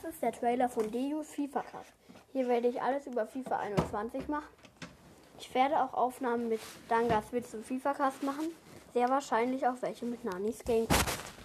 Das ist der Trailer von Deus FIFA Cast. Hier werde ich alles über FIFA 21 machen. Ich werde auch Aufnahmen mit Dangas Witz und FIFA Cast machen. Sehr wahrscheinlich auch welche mit Nanis Gamecast.